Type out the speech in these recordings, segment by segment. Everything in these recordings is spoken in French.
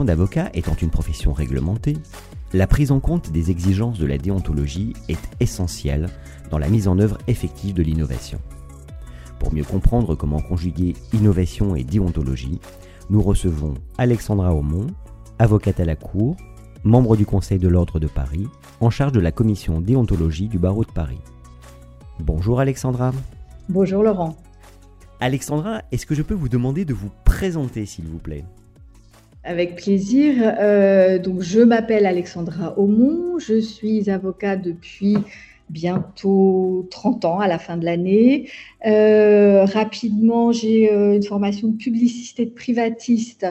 Profession d'avocat étant une profession réglementée, la prise en compte des exigences de la déontologie est essentielle dans la mise en œuvre effective de l'innovation. Pour mieux comprendre comment conjuguer innovation et déontologie, nous recevons Alexandra Aumont, avocate à la Cour, membre du Conseil de l'Ordre de Paris, en charge de la commission déontologie du barreau de Paris. Bonjour Alexandra. Bonjour Laurent. Alexandra, est-ce que je peux vous demander de vous présenter s'il vous plaît? Avec plaisir. Euh, donc, je m'appelle Alexandra Aumont. Je suis avocate depuis bientôt 30 ans à la fin de l'année. Euh, rapidement, j'ai euh, une formation de publiciste et de privatiste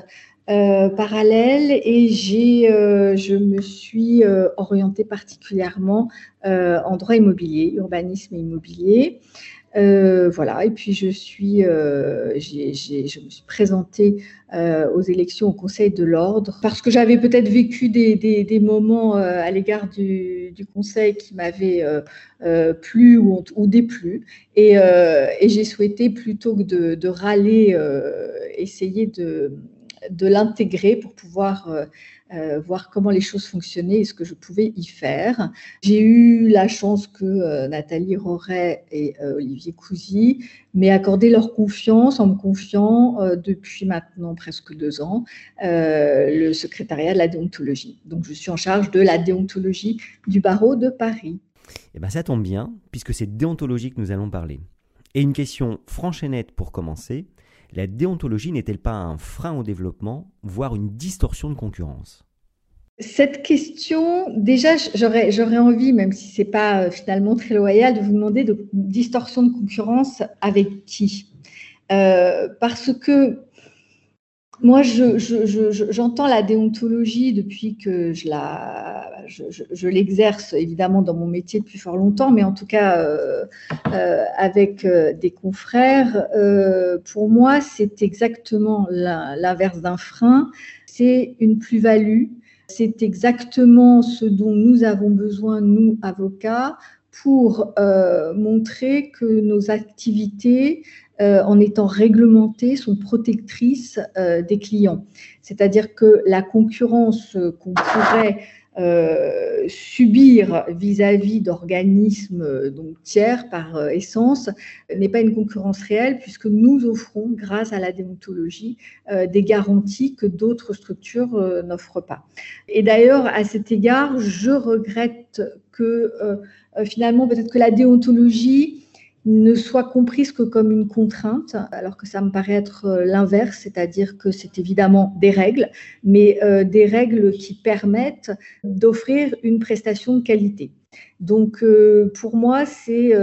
euh, parallèle et j'ai, je me suis orientée particulièrement en droit immobilier, urbanisme immobilier. Euh, voilà, et puis je suis, euh, je me suis présentée euh, aux élections au Conseil de l'Ordre parce que j'avais peut-être vécu des, des, moments à l'égard du, Conseil qui m'avaient plu ou, ou déplu, et, j'ai souhaité plutôt que de râler, essayer de, de l'intégrer pour pouvoir euh, voir comment les choses fonctionnaient et ce que je pouvais y faire. J'ai eu la chance que euh, Nathalie Roret et euh, Olivier Cousy m'aient accordé leur confiance en me confiant depuis maintenant presque deux ans le secrétariat de la déontologie. Donc je suis en charge de la déontologie du barreau de Paris. Eh bien ça tombe bien, puisque c'est déontologie que nous allons parler. Et une question franche et nette pour commencer la déontologie n'est-elle pas un frein au développement, voire une distorsion de concurrence? Cette question, déjà, j'aurais, envie, même si c'est pas euh, finalement très loyal, de vous demander de distorsion de concurrence avec qui? Euh, Parce que moi, j'entends la déontologie depuis que je, l'exerce évidemment dans mon métier depuis fort longtemps, mais en tout cas euh, euh, avec euh, des confrères. pour moi, c'est exactement l'inverse d'un frein. C'est une plus-value. C'est exactement ce dont nous avons besoin, nous, avocats, pour montrer que nos activités euh, en étant réglementées, sont protectrices euh, des clients. C'est-à-dire que la concurrence qu'on pourrait euh, subir vis-à-vis d'organismes donc tiers par essence n'est pas une concurrence réelle puisque nous offrons, grâce à la déontologie, des garanties que d'autres structures n'offrent pas. Et d'ailleurs, à cet égard, je regrette que finalement, peut-être que la déontologie ne soit comprise que comme une contrainte, alors que ça me paraît être euh, l'inverse, c'est-à-dire que c'est évidemment des règles, mais euh, des règles qui permettent d'offrir une prestation de qualité. Donc, euh, pour moi, c'est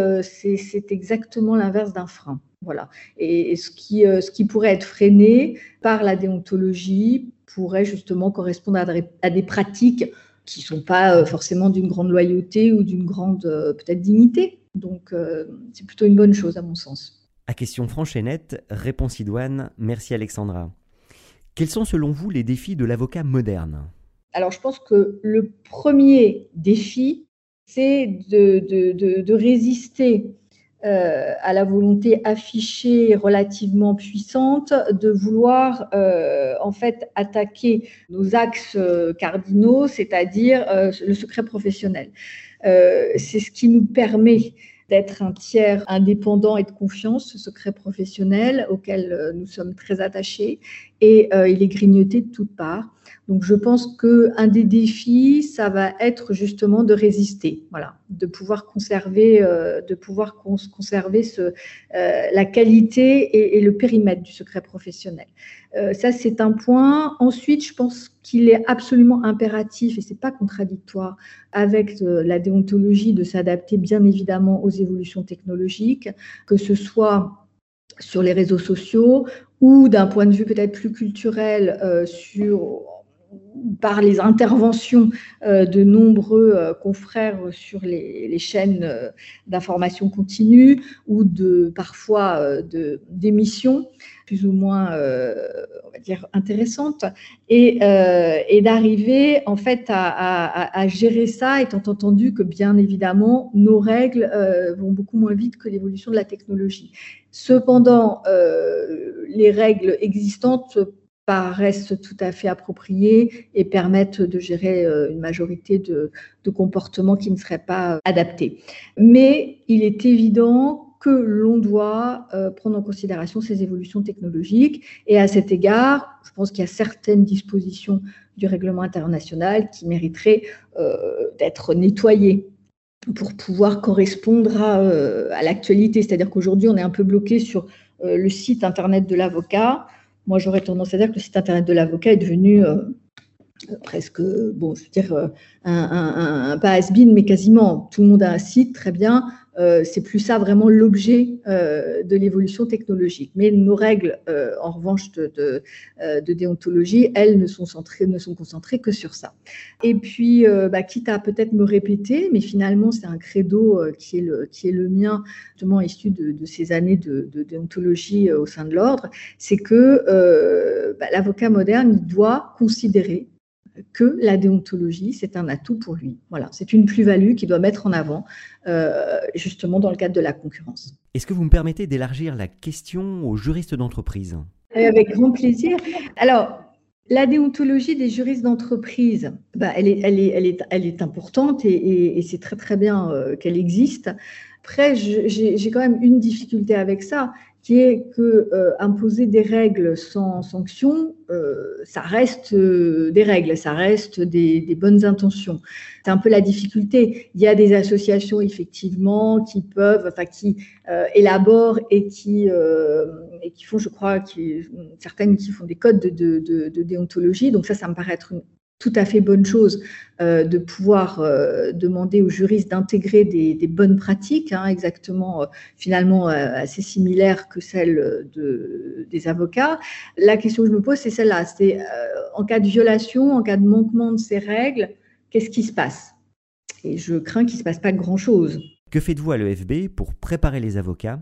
exactement l'inverse d'un frein. Voilà. Et, ce, qui, ce qui pourrait être freiné par la déontologie pourrait justement correspondre à des pratiques qui ne sont pas forcément d'une grande loyauté ou d'une grande peut-être dignité. Donc, euh, c'est plutôt une bonne chose à mon sens. À question franche et nette, réponse idoine. Merci Alexandra. Quels sont selon vous les défis de l'avocat moderne? Alors, je pense que le premier défi, c'est de, résister euh, à la volonté affichée relativement puissante de vouloir euh, en fait attaquer nos axes cardinaux, c'est-à-dire le secret professionnel. Euh, c'est ce qui nous permet d'être un tiers indépendant et de confiance, ce secret professionnel auquel euh, nous sommes très attachés, et euh, il est grignoté de toutes parts. Donc je pense qu'un des défis, ça va être justement de résister, voilà, de pouvoir conserver, de pouvoir conserver ce, la qualité et, le périmètre du secret professionnel. ça c'est un point. Ensuite, je pense qu'il est absolument impératif, et ce n'est pas contradictoire avec euh, la déontologie, de s'adapter bien évidemment aux évolutions technologiques, que ce soit sur les réseaux sociaux ou d'un point de vue peut-être plus culturel euh, sur par les interventions de nombreux confrères sur les, chaînes d'information continue ou de parfois d'émissions plus ou moins, on va dire, intéressantes, et, d'arriver en fait à, gérer ça, étant entendu que bien évidemment nos règles vont beaucoup moins vite que l'évolution de la technologie. Cependant, les règles existantes paraissent tout à fait appropriées et permettent de gérer euh, une majorité de, comportements qui ne seraient pas adaptés. Mais il est évident que l'on doit euh, prendre en considération ces évolutions technologiques. Et à cet égard, je pense qu'il y a certaines dispositions du règlement international qui mériteraient euh, d'être nettoyées pour pouvoir correspondre à l'actualité. C'est-à-dire qu'aujourd'hui, on est un peu bloqué sur le site Internet de l'avocat moi, j'aurais tendance à dire que le site internet de l'avocat est devenu euh, presque, bon, je veux dire, un, pas has-been, mais quasiment. Tout le monde a un site, très bien. Euh, c'est plus ça vraiment l'objet euh, de l'évolution technologique. Mais nos règles, euh, en revanche, de, déontologie, elles ne sont, centrées, ne sont concentrées que sur ça. Et puis, bah, quitte à peut-être me répéter, mais finalement, c'est un credo qui, est le, qui est le mien, justement issu de, ces années de, déontologie au sein de l'ordre, c'est que bah, l'avocat moderne, doit considérer que la déontologie, c'est un atout pour lui. Voilà, c'est une plus-value qu'il doit mettre en avant, euh, justement dans le cadre de la concurrence. Est-ce que vous me permettez d'élargir la question aux juristes d'entreprise? Avec grand plaisir. Alors, la déontologie des juristes d'entreprise, bah, elle, est, elle, est, elle, est, elle, est, importante et, c'est très très bien euh, qu'elle existe. Après, j'ai quand même une difficulté avec ça, qui est que euh, imposer des règles sans sanction, euh, ça reste euh, des règles, ça reste des, bonnes intentions. C'est un peu la difficulté. Il y a des associations effectivement qui peuvent, enfin qui élaborent et qui et qui font, je crois, certaines qui font des codes de, de déontologie. Donc ça, ça me paraît être une tout à fait bonne chose euh, de pouvoir euh, demander aux juristes d'intégrer des, bonnes pratiques, hein, exactement euh, finalement assez similaires que celles de, des avocats. La question que je me pose, c'est celle-là, c'est en cas de violation, en cas de manquement de ces règles, qu'est-ce qui se passe? Et je crains qu'il ne se passe pas grand-chose. Que faites-vous à l'EFB pour préparer les avocats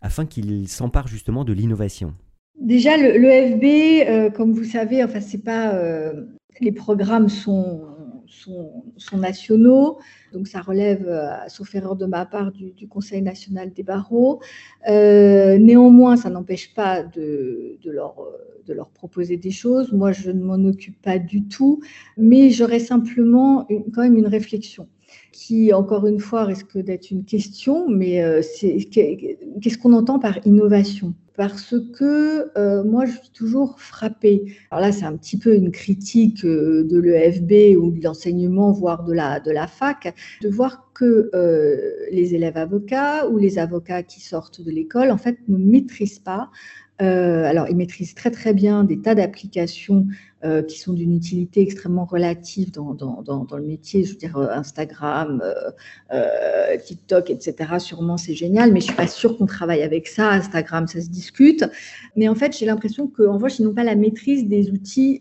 afin qu'ils s'emparent justement de l'innovation? Déjà, l'EFB, comme vous savez, enfin, c'est pas les programmes sont, nationaux, donc ça relève, euh, sauf erreur de ma part, du, Conseil national des barreaux. Euh, néanmoins, ça n'empêche pas de, leur, de leur proposer des choses. Moi, je ne m'en occupe pas du tout, mais j'aurais simplement quand même une réflexion qui, encore une fois, risque d'être une question, mais euh, qu'est-ce qu'on entend par innovation? Parce que euh, moi, je suis toujours frappée. Alors là, c'est un petit peu une critique euh, de l'EFB ou de l'enseignement, voire de la, de la fac, de voir que les élèves avocats ou les avocats qui sortent de l'école, en fait, ne maîtrisent pas euh, alors, ils maîtrisent très très bien des tas d'applications euh, qui sont d'une utilité extrêmement relative dans, le métier. Je veux dire, euh, Instagram, TikTok, etc. Sûrement, c'est génial, mais je suis pas sûre qu'on travaille avec ça. Instagram, ça se discute. Mais en fait, j'ai l'impression qu'en revanche, ils n'ont pas la maîtrise des outils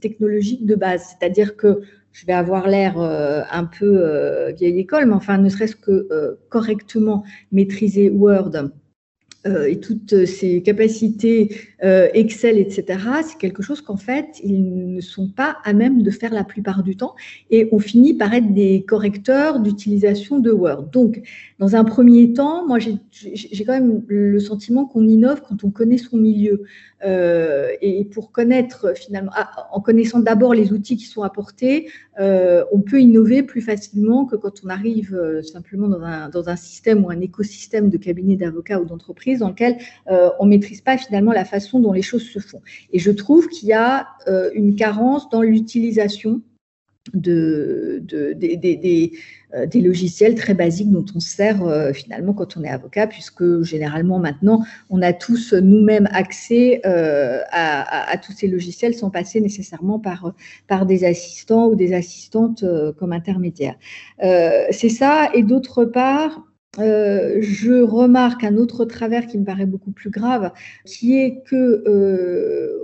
technologiques de base. C'est-à-dire que je vais avoir l'air un peu vieille école, mais enfin, ne serait-ce que correctement maîtriser Word euh, et toutes ces capacités euh, Excel, etc., c'est quelque chose qu'en fait, ils ne sont pas à même de faire la plupart du temps et on finit par être des correcteurs d'utilisation de Word. Donc, dans un premier temps, moi, j'ai quand même le sentiment qu'on innove quand on connaît son milieu. Euh, et pour connaître finalement, ah, en connaissant d'abord les outils qui sont apportés, euh, on peut innover plus facilement que quand on arrive euh, simplement dans un, dans un système ou un écosystème de cabinet d'avocats ou dans lequel on ne maîtrise pas finalement la façon dont les choses se font. Et je trouve qu'il y a une carence dans l'utilisation de, des, euh, des, logiciels très basiques dont on sert euh, finalement quand on est avocat, puisque généralement maintenant, on a tous nous-mêmes accès euh, à, tous ces logiciels sans passer nécessairement par, par des assistants ou des assistantes comme intermédiaires. C'est ça. Et d'autre part, euh, je remarque un autre travers qui me paraît beaucoup plus grave, qui est que euh,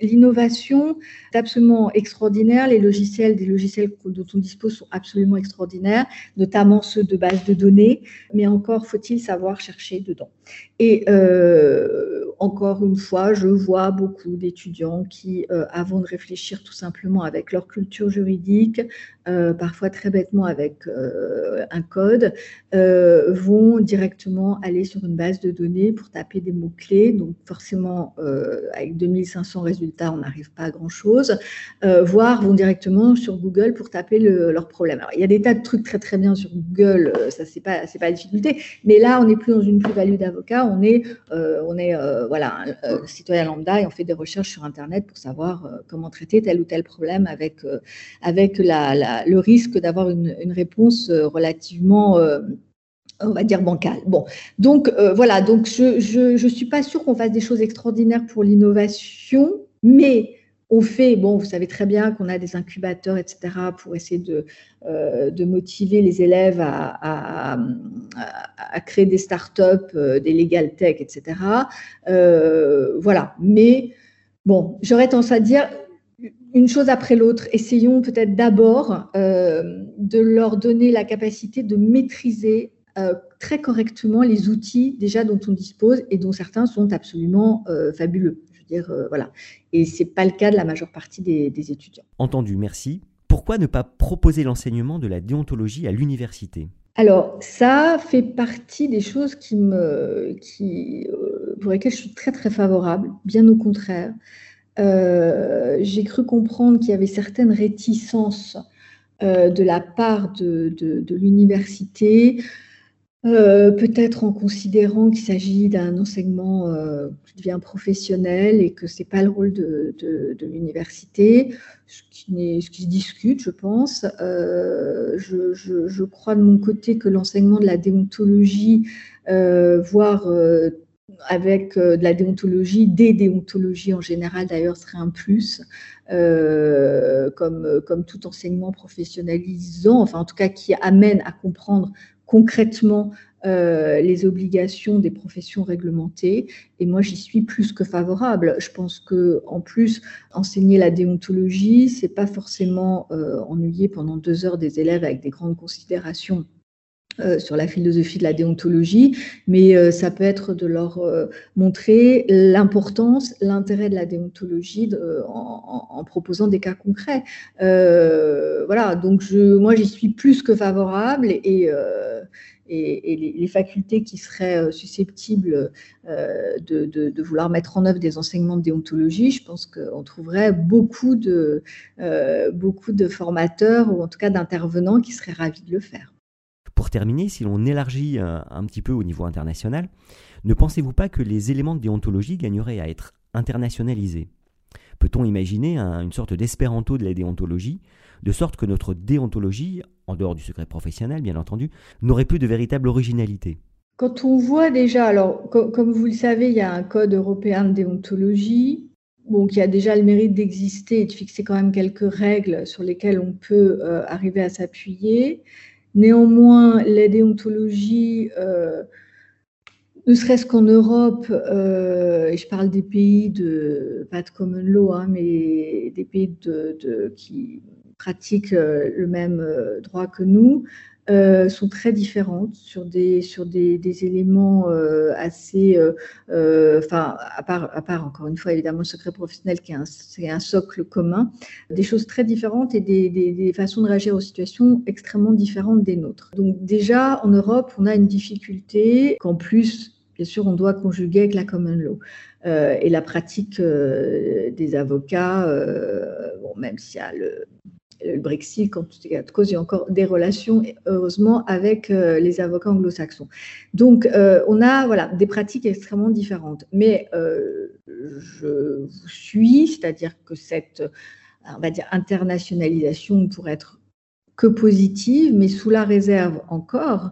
l'innovation est absolument extraordinaire. Les logiciels, des logiciels dont on dispose sont absolument extraordinaires, notamment ceux de base de données, mais encore faut-il savoir chercher dedans. Et euh, encore une fois, je vois beaucoup d'étudiants qui, avant de réfléchir tout simplement avec leur culture juridique, parfois très bêtement avec un code, euh, vont directement aller sur une base de données pour taper des mots-clés. Donc forcément, euh, avec 2500 résultats, on n'arrive pas à grand-chose. Euh, voire vont directement sur Google pour taper leur problème. Alors, il y a des tas de trucs très très bien sur Google, ça c'est pas pas la difficulté. Mais là, on n'est plus dans une plus-value d'avocat, on est on est voilà un, citoyen lambda et on fait des recherches sur Internet pour savoir comment traiter tel ou tel problème avec avec le risque d'avoir une, réponse relativement on va dire bancal. Bon, donc euh, voilà, donc je ne suis pas sûre qu'on fasse des choses extraordinaires pour l'innovation, mais on fait, bon, vous savez très bien qu'on a des incubateurs, etc., pour essayer de, euh, de motiver les élèves à, créer des startups, euh, des legal tech, etc. voilà, mais bon, j'aurais tendance à dire, une chose après l'autre. Essayons peut-être d'abord de leur donner la capacité de maîtriser euh, très correctement les outils déjà dont on dispose et dont certains sont absolument euh, fabuleux. Dire, euh, voilà. Et c'est pas le cas de la majeure partie des, étudiants. Entendu, merci. Pourquoi ne pas proposer l'enseignement de la déontologie à l'université? Alors, ça fait partie des choses qui me, qui, pour lesquelles je suis très très favorable, bien au contraire. J'ai cru comprendre qu'il y avait certaines réticences de la part de, de l'université euh, peut-être en considérant qu'il s'agit d'un enseignement euh, qui devient professionnel et que ce n'est pas le rôle de, l'université, ce, qui se discute, je pense. Euh, je, crois de mon côté que l'enseignement de la déontologie, voire avec de la déontologie, des déontologies en général d'ailleurs, serait un plus. comme tout enseignement professionnalisant, enfin en tout cas qui amène à comprendre concrètement euh, les obligations des professions réglementées. Et moi, j'y suis plus que favorable. Je pense que, en plus, enseigner la déontologie, c'est pas forcément euh, ennuyer pendant deux heures des élèves avec des grandes considérations euh, sur la philosophie de la déontologie, mais ça peut être de leur montrer l'importance, l'intérêt de la déontologie en, proposant des cas concrets. voilà, donc moi j'y suis plus que favorable et, les, facultés qui seraient susceptibles de, vouloir mettre en œuvre des enseignements de déontologie, je pense qu'on trouverait beaucoup de formateurs ou en tout cas d'intervenants qui seraient ravis de le faire. Pour terminer, si l'on élargit euh, un, petit peu au niveau international, ne pensez-vous pas que les éléments de déontologie gagneraient à être internationalisés? Peut-on imaginer une sorte d'espéranto de la déontologie, de sorte que notre déontologie, en dehors du secret professionnel bien entendu, n'aurait plus de véritable originalité? Quand on voit déjà, alors comme vous le savez, il y a un code européen de déontologie, bon, qui a déjà le mérite d'exister et de fixer quand même quelques règles sur lesquelles on peut euh, arriver à s'appuyer. Néanmoins, la déontologie, euh, ne serait-ce qu'en Europe, euh, et je parle des pays de, pas de common law, hein, mais des pays de, qui pratiquent euh, le même droit que nous, euh, sont très différentes sur des, sur des, éléments euh, assez, euh, enfin, à part, à part encore une fois évidemment le secret professionnel qui est un, c'est un socle commun, des choses très différentes et des, des, façons de réagir aux situations extrêmement différentes des nôtres. Donc déjà en Europe, on a une difficulté qu'en plus, bien sûr, on doit conjuguer avec la common law. Et la pratique des avocats, bon, même s'il y a le, le Brexit, quand y a de cause, il y a encore des relations, heureusement, avec euh, les avocats anglo-saxons. Donc, euh, on a voilà, des pratiques extrêmement différentes. Mais euh, je vous suis, c'est-à-dire que cette on va dire, internationalisation pourrait être que positive, mais sous la réserve encore,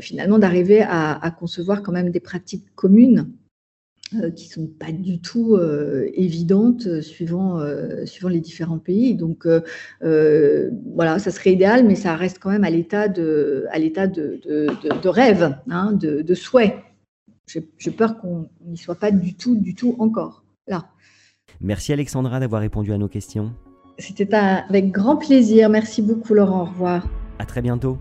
finalement, d'arriver à, concevoir quand même des pratiques communes euh, qui sont pas du tout euh, évidentes suivant, suivant les différents pays. Donc voilà, ça serait idéal, mais ça reste quand même à l'état de, à l'état de, de, rêve, hein, de, souhait. J'ai peur qu'on n'y soit pas du tout, du tout encore là. Merci Alexandra d'avoir répondu à nos questions. C'était avec grand plaisir. Merci beaucoup Laurent. Au revoir. À très bientôt.